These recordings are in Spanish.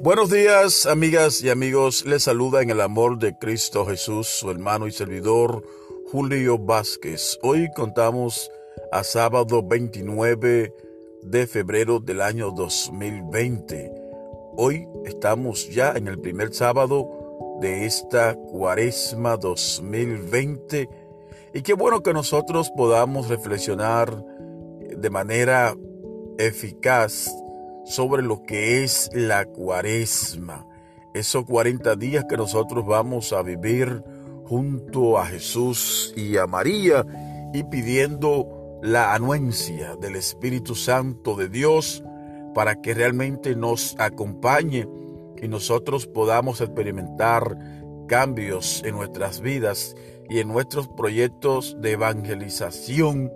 Buenos días, amigas y amigos. Les saluda en el amor de Cristo Jesús, su hermano y servidor Julio Vázquez. Hoy contamos a sábado 29 de febrero del año 2020. Hoy estamos ya en el primer sábado de esta cuaresma 2020 y qué bueno que nosotros podamos reflexionar de manera eficaz sobre lo que es la cuaresma, esos 40 días que nosotros vamos a vivir junto a Jesús y a María y pidiendo la anuencia del Espíritu Santo de Dios para que realmente nos acompañe y nosotros podamos experimentar cambios en nuestras vidas y en nuestros proyectos de evangelización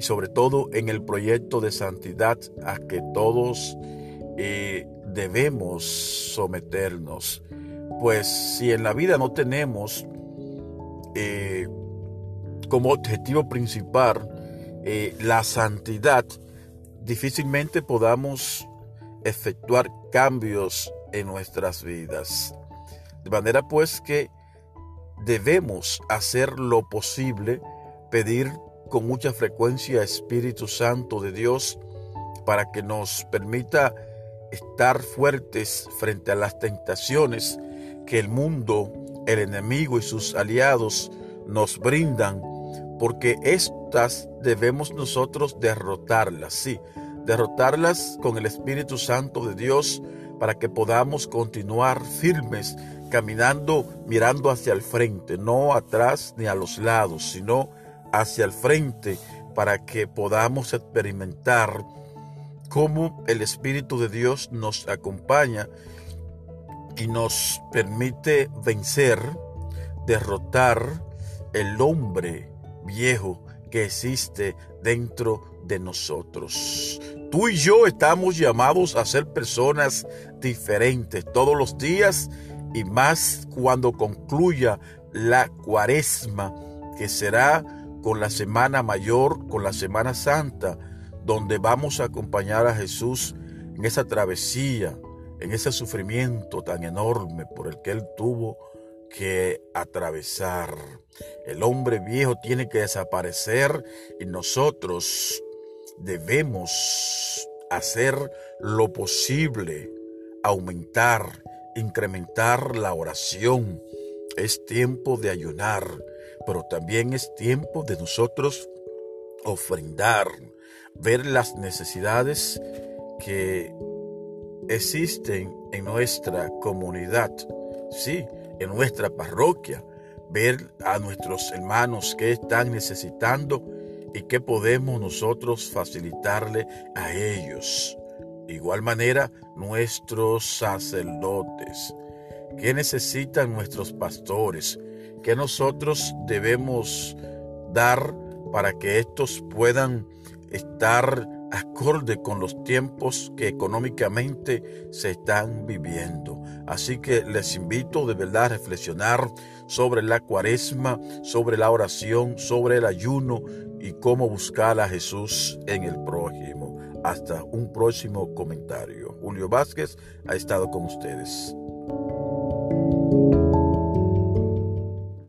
y sobre todo en el proyecto de santidad a que todos eh, debemos someternos. Pues si en la vida no tenemos eh, como objetivo principal eh, la santidad, difícilmente podamos efectuar cambios en nuestras vidas. De manera pues que debemos hacer lo posible, pedir con mucha frecuencia Espíritu Santo de Dios para que nos permita estar fuertes frente a las tentaciones que el mundo, el enemigo y sus aliados nos brindan, porque estas debemos nosotros derrotarlas, sí, derrotarlas con el Espíritu Santo de Dios para que podamos continuar firmes, caminando, mirando hacia el frente, no atrás ni a los lados, sino hacia el frente, para que podamos experimentar cómo el Espíritu de Dios nos acompaña y nos permite vencer, derrotar el hombre viejo que existe dentro de nosotros. Tú y yo estamos llamados a ser personas diferentes todos los días y más cuando concluya la cuaresma, que será con la Semana Mayor, con la Semana Santa, donde vamos a acompañar a Jesús en esa travesía, en ese sufrimiento tan enorme por el que Él tuvo que atravesar. El hombre viejo tiene que desaparecer y nosotros debemos hacer lo posible, aumentar, incrementar la oración. Es tiempo de ayunar, pero también es tiempo de nosotros ofrendar, ver las necesidades que existen en nuestra comunidad, sí, en nuestra parroquia, ver a nuestros hermanos que están necesitando y que podemos nosotros facilitarle a ellos. De igual manera, nuestros sacerdotes, que necesitan nuestros pastores, que nosotros debemos dar para que estos puedan estar acorde con los tiempos que económicamente se están viviendo. Así que les invito de verdad a reflexionar sobre la cuaresma, sobre la oración, sobre el ayuno y cómo buscar a Jesús en el prójimo. Hasta un próximo comentario. Julio Vázquez ha estado con ustedes.